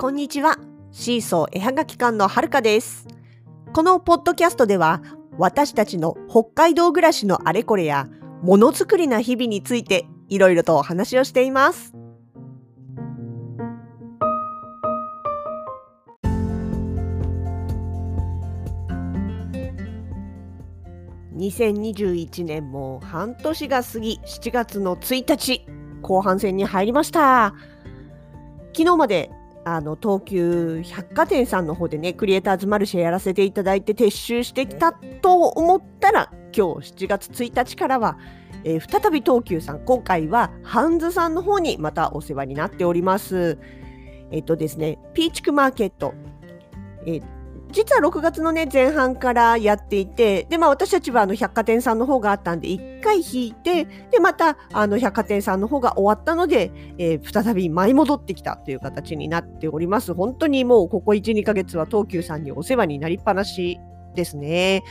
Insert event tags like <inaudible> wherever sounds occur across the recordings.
こんにちは。シーソー絵はがき館のはるかです。このポッドキャストでは、私たちの北海道暮らしのあれこれや、ものづくりな日々について、いろいろとお話をしています。2021年も半年が過ぎ、7月の1日、後半戦に入りました。昨日まであの東急百貨店さんの方でねクリエイターズマルシェやらせていただいて撤収してきたと思ったら今日7月1日からは、えー再び東急さん今回はハンズさんの方にまたお世話になっております。えっとですねピーチクマーケット、えー実は6月のね前半からやっていてでまあ私たちはあの百貨店さんの方があったんで1回引いてでまたあの百貨店さんの方が終わったのでえー再び舞い戻ってきたという形になっております。本当にもうここ1、2ヶ月は東急さんにお世話になりっぱなしですね。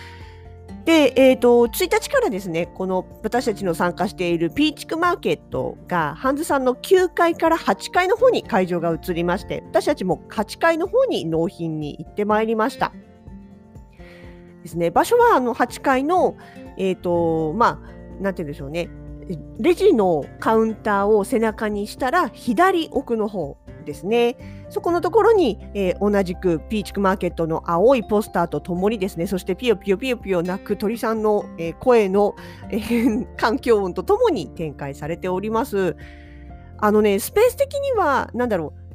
で、えっ、と、1日からですね、この私たちの参加しているピーチクマーケットが、ハンズさんの9階から8階の方に会場が移りまして、私たちも8階の方に納品に行ってまいりました。ですね、場所はあの8階の、えっ、と、まあ、なんて言うんでしょうね、レジのカウンターを背中にしたら左奥の方ですね。そこのところに、えー同じくピーチクマーケットの青いポスターとともにですね、そしてピヨピヨピヨピヨ鳴く鳥さんの、えー声の、えー <laughs> 環境音とともに展開されております。あのね、スペース的には、なんだろう、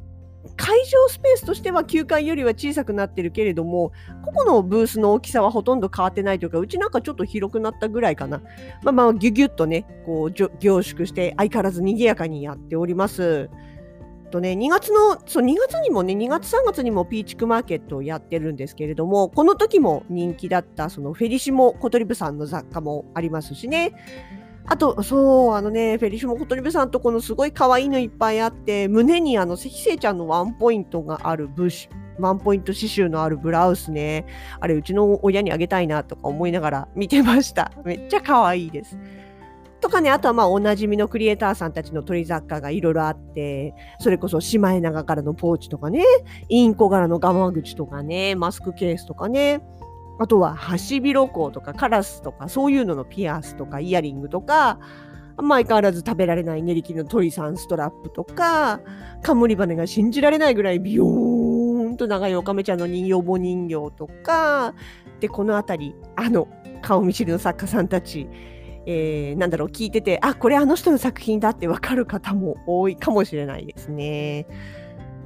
会場スペースとしては9階よりは小さくなってるけれども、個々のブースの大きさはほとんど変わってないというか、うちなんかちょっと広くなったぐらいかな。まあまあ、ぎゅぎゅっとね、こう、凝縮して相変わらず賑やかにやっております。とね、2月の、そう、2月にもね、2月3月にもピーチクマーケットをやってるんですけれども、この時も人気だった、そのフェリシモコトリブさんの雑貨もありますしね。あと、そう、あのね、フェリシモコトリブさんとこのすごい可愛いのいっぱいあって、胸にあの、関聖ちゃんのワンポイントがあるブッシュ、ワンポイント刺繍のあるブラウスね。あれ、うちの親にあげたいなとか思いながら見てました。めっちゃ可愛いです。とかね、あとはまあおなじみのクリエイターさんたちの鳥雑貨がいろいろあって、それこそシマエナガからのポーチとかね、インコ柄のガマ口とかね、マスクケースとかね、あとはハシビロコウとかカラスとかそういうののピアスとかイヤリングとか、相変わらず食べられない練り切りの鳥さんストラップとか、カムリバネが信じられないぐらいビヨーンと長いオカメちゃんの人形母人形とか、で、このあたり、あの、顔見知りの作家さんたち、えーなんだろう、聞いてて、あ、これあの人の作品だってわかる方も多いかもしれないですね。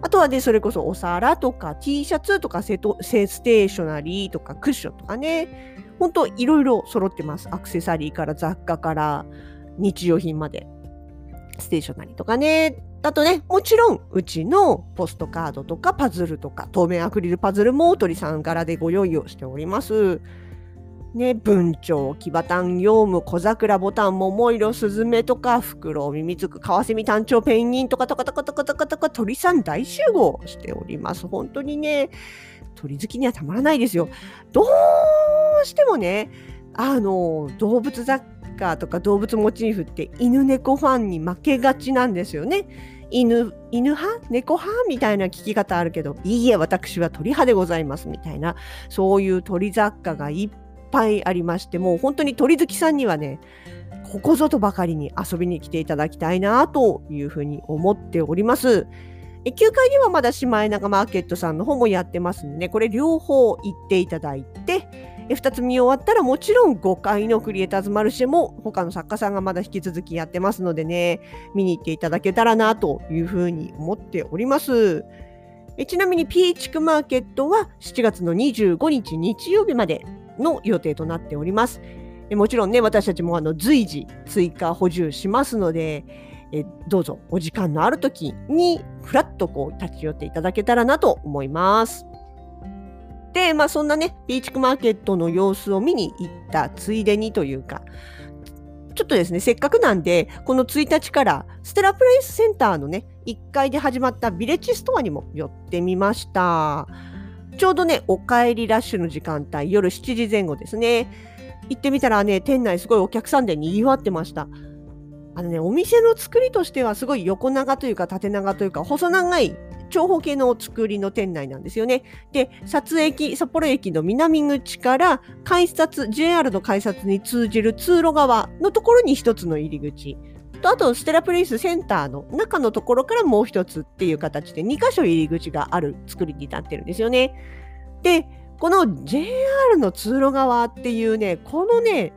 あとはね、それこそお皿とか T シャツとかセトセステーショナリーとかクッションとかね、ほんといろいろ揃ってます。アクセサリーから雑貨から日用品まで。ステーショナリーとかね。あとね、もちろん、うちのポストカードとかパズルとか、透明アクリルパズルも鳥さん柄でご用意をしております。ね、文鳥、キバタン、ヨウム、小桜、ボタン、桃色、スズメとか、フクロウ、ミミズク、カワセミ、タンチョウ、ペンギンとか、とかとかとかとかとか、鳥さん大集合しております。本当にね、鳥好きにはたまらないですよ。どうしてもね、あの、動物雑貨とか動物モチーフって犬猫ファンに負けがちなんですよね。犬、犬派猫派みたいな聞き方あるけど、いいえ、私は鳥派でございますみたいな、そういう鳥雑貨がいっぱいぱいありまして、もう本当に鳥好きさんにはね、ここぞとばかりに遊びに来ていただきたいなというふうに思っております。え9階ではまだシマエナガマーケットさんの方もやってますんでね、これ両方行っていただいて、え2つ見終わったらもちろん5階のクリエイターズマルシェも他の作家さんがまだ引き続きやってますのでね、見に行っていただけたらなというふうに思っております。ちなみにピーチクマーケットは7月の25日日曜日までの予定となっております。もちろんね、私たちもあの随時追加補充しますので、えどうぞお時間のある時にふらっとこう立ち寄っていただけたらなと思います。で、まあそんなね、ピーチクマーケットの様子を見に行ったついでにというか、ちょっとですね、せっかくなんで、この1日からステラプレイスセンターのね、1階で始まったビレッジストアにも寄ってみました。ちょうどね、お帰りラッシュの時間帯、夜7時前後ですね。行ってみたらね、店内すごいお客さんで賑わってました。あのね、お店の作りとしてはすごい横長というか縦長というか細長い長方形の作りの店内なんですよね。で、札駅、札幌駅の南口から改札、JR の改札に通じる通路側のところに一つの入り口。と、あと、ステラプレイスセンターの中のところからもう一つっていう形で2箇所入り口がある作りになってるんですよね。で、この JR の通路側っていうね、このね、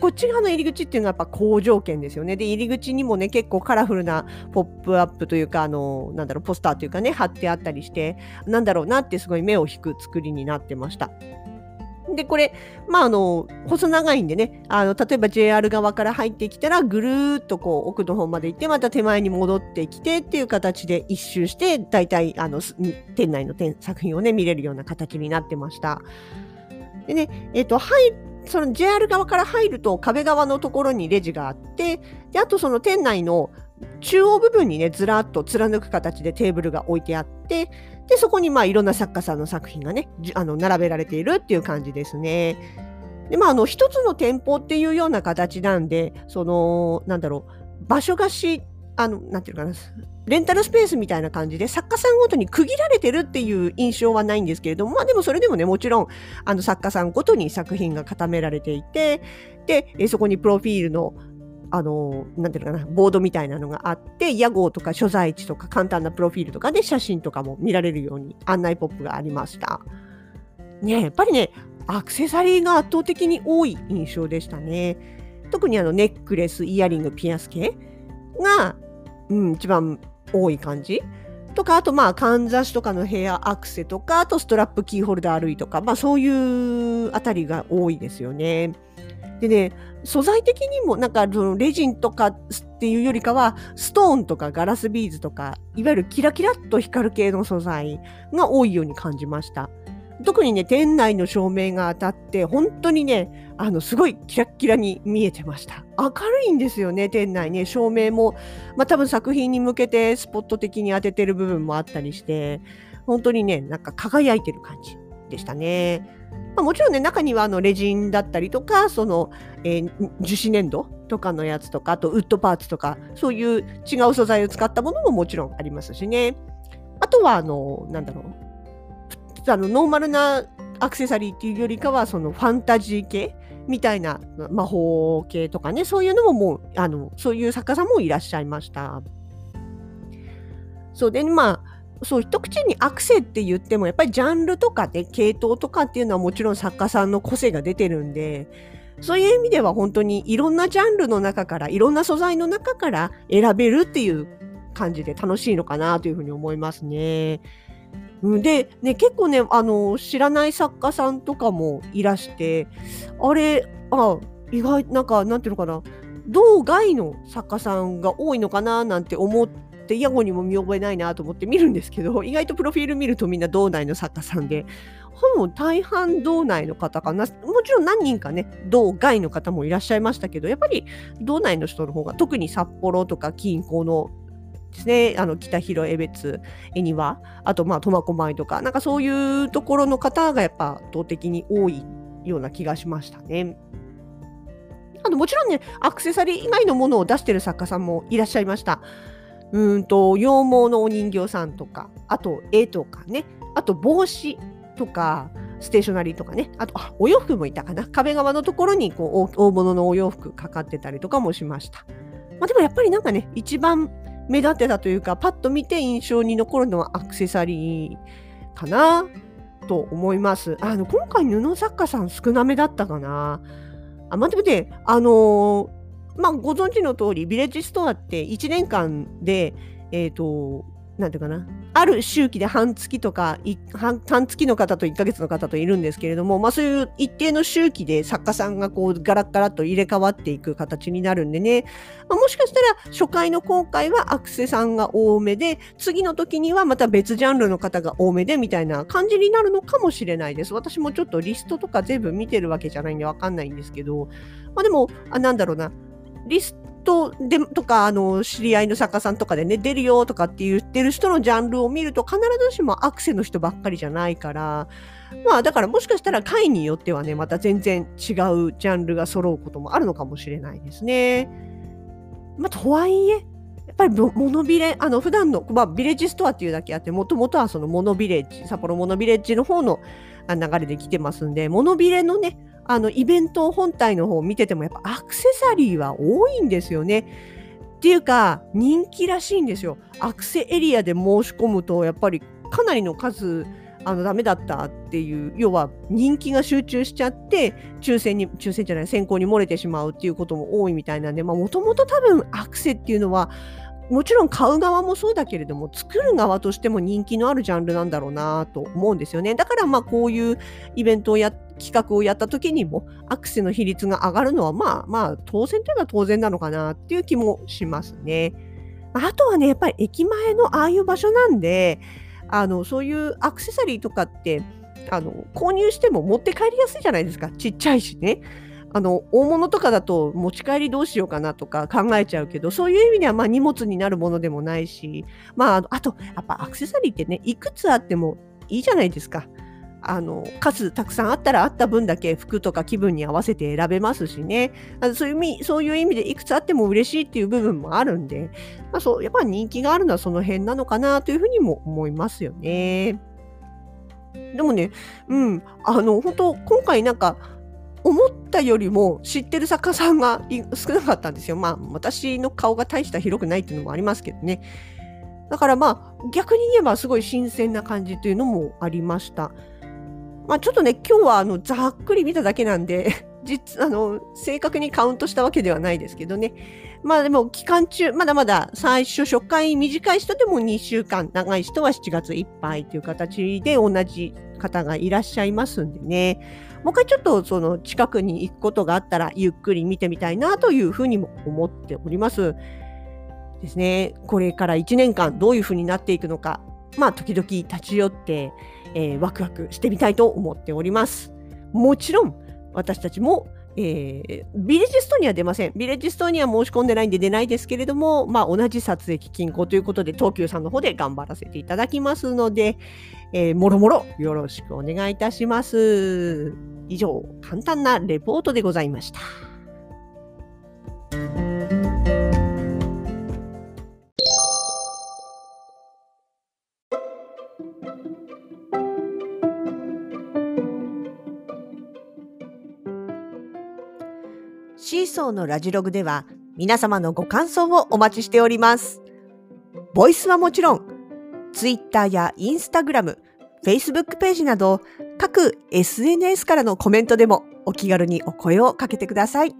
こっち側の入り口っていうのはやっぱ好条件ですよね。で、入り口にもね、結構カラフルなポップアップというか、あの、なんだろう、ポスターというかね、貼ってあったりして、なんだろうなってすごい目を引く作りになってました。で、これ、まあ、あの、細長いんでね、あの、例えば JR 側から入ってきたら、ぐるーっとこう、奥の方まで行って、また手前に戻ってきてっていう形で一周して、大体、あの、店内の作品をね、見れるような形になってました。でね、えっ、ー、と、入その JR 側から入ると壁側のところにレジがあって、であとその店内の中央部分にね、ずらっと貫く形でテーブルが置いてあって、で、そこにまあいろんな作家さんの作品がね、あの並べられているっていう感じですね。で、まあ、あの、一つの店舗っていうような形なんで、その、なんだろう、場所貸し、あの、なんていうかな、レンタルスペースみたいな感じで作家さんごとに区切られてるっていう印象はないんですけれども、まあでもそれでもね、もちろん、あの作家さんごとに作品が固められていて、で、そこにプロフィールのあの、なんていうのかな、ボードみたいなのがあって、屋号とか所在地とか簡単なプロフィールとかで写真とかも見られるように案内ポップがありました。ねやっぱりね、アクセサリーが圧倒的に多い印象でしたね。特にあのネックレス、イヤリング、ピアス系が、うん、一番多い感じ？とか、あとまあ、かんざしとかのヘアアクセとか、あとストラップキーホルダー類とか、まあそういうあたりが多いですよね。でね、素材的にもなんかそのレジンとかっていうよりかは、ストーンとかガラスビーズとか、いわゆるキラキラっと光る系の素材が多いように感じました。特にね、店内の照明が当たって、本当にね、あの、すごいキラッキラに見えてました。明るいんですよね、店内ね。照明も、まあ多分作品に向けてスポット的に当ててる部分もあったりして、本当にね、なんか輝いてる感じでしたね。まあ、もちろんね、中にはあのレジンだったりとか、その、えー、樹脂粘土とかのやつとか、あとウッドパーツとか、そういう違う素材を使ったものももちろんありますしね。あとは、あの、なんだろう。あの、ノーマルなアクセサリーっていうよりかは、そのファンタジー系みたいな魔法系とかね、そういうのももう、あの、そういう作家さんもいらっしゃいました。そうで、まあ、そう一口にアクセって言ってもやっぱりジャンルとかね系統とかっていうのはもちろん作家さんの個性が出てるんでそういう意味では本当にいろんなジャンルの中からいろんな素材の中から選べるっていう感じで楽しいのかなというふうに思いますね。で、ね、結構ね、あの、知らない作家さんとかもいらして、あれ、あ、意外、なんか、なんていうのかな、道外の作家さんが多いのかななんて思って、イヤホンにも見覚えないなと思って見るんですけど <laughs> 意外とプロフィール見るとみんな道内の作家さんでほぼ大半道内の方かな。もちろん何人かね道外の方もいらっしゃいましたけどやっぱり道内の人の方が特に札幌とか近郊のですね、あの北広江別、恵庭、あとまあ苫小牧とか、なんかそういうところの方がやっぱ圧倒的に多いような気がしましたね。あともちろんね、アクセサリー以外のものを出してる作家さんもいらっしゃいました。うんと羊毛のお人形さんとかあと絵とかねあと帽子とかステーショナリーとかねあとあお洋服もいたかな壁側のところにこう大物のお洋服かかってたりとかもしました、まあ、でもやっぱりなんかね一番目立ってたというかパッと見て印象に残るのはアクセサリーかなと思います。あの今回布作家さん少なめだったかな。あまあでもねあのーまあ、ご存知の通り、ビレッジストアって1年間で、えっ、ー、と、なんていうかな、ある周期で半月とか、半半月の方と1ヶ月の方といるんですけれども、まあそういう一定の周期で作家さんがこうガラッガラッと入れ替わっていく形になるんでね、まあ、もしかしたら初回の公開はアクセさんが多めで、次の時にはまた別ジャンルの方が多めでみたいな感じになるのかもしれないです。私もちょっとリストとか全部見てるわけじゃないんでわかんないんですけど、まあでも、あなんだろうな、リストトでとか、あの、知り合いの作家さんとかでね、出るよとかって言ってる人のジャンルを見ると、必ずしもアクセの人ばっかりじゃないから、まあ、だからもしかしたら回によってはね、また全然違うジャンルが揃うこともあるのかもしれないですね。まあ、とはいえ、やっぱりモノビレ、あの普段の、まあ、ビレッジストアっていうだけあって、もともとはそのモノビレッジ、札幌モノビレッジの方の流れで来てますんで、モノビレのね、あのイベント本体の方を見てても、やっぱアクセサリーは多いんですよね。っていうか、人気らしいんですよ。アクセエリアで申し込むと、やっぱりかなりの数、あのダメだったっていう要は人気が集中しちゃって抽選に抽選じゃない選考に漏れてしまうっていうことも多いみたいなんでもともと多分アクセっていうのはもちろん買う側もそうだけれども作る側としても人気のあるジャンルなんだろうなと思うんですよねだからまあこういうイベントをや企画をやった時にもアクセの比率が上がるのはまあまあ当然というのは当然なのかなっていう気もしますね。あとはねやっぱり駅前のああいう場所なんであのそういうアクセサリーとかってあの購入しても持って帰りやすいじゃないですかちっちゃいしね。あの大物とかだと持ち帰りどうしようかなとか考えちゃうけどそういう意味ではまあ荷物になるものでもないし、まあ、あとやっぱアクセサリーってねいくつあってもいいじゃないですか。あの数たくさんあったらあった分だけ服とか気分に合わせて選べますしねあのそういう意味そういう意味でいくつあっても嬉しいっていう部分もあるんで、まあ、そうやっぱ人気があるのはその辺なのかなというふうにも思いますよね。でもね、うん、あの本当今回なんか思ったよりも知ってる作家さんが少なかったんですよ。まあ私の顔が大した広くないっていうのもありますけどね。だからまあ逆に言えばすごい新鮮な感じというのもありました。まあ、ちょっとね、今日はあのざっくり見ただけなんで、<laughs> 実あの正確にカウントしたわけではないですけどね。まあでも期間中、まだまだ最初、初回短い人でも2週間、長い人は7月いっぱいという形で同じ方がいらっしゃいますんでね。もう一回ちょっとその近くに行くことがあったらゆっくり見てみたいなというふうにも思っております。ですね。これから1年間どういうふうになっていくのか。まあ時々立ち寄って、えー、ワクワクしてみたいと思っております。もちろん私たちも、えー、ビレッジストには出ません。ビレッジストには申し込んでないんで出ないですけれども、まあ、同じ撮影金庫ということで、東急さんの方で頑張らせていただきますので、えー、もろもろよろしくお願いいたします。以上、簡単なレポートでございました。シーソーのラジログでは皆様のご感想をお待ちしております。ボイスはもちろん、ツイッターやインスタグラム、フェイスブックページなど各 SNS からのコメントでもお気軽にお声をかけてください。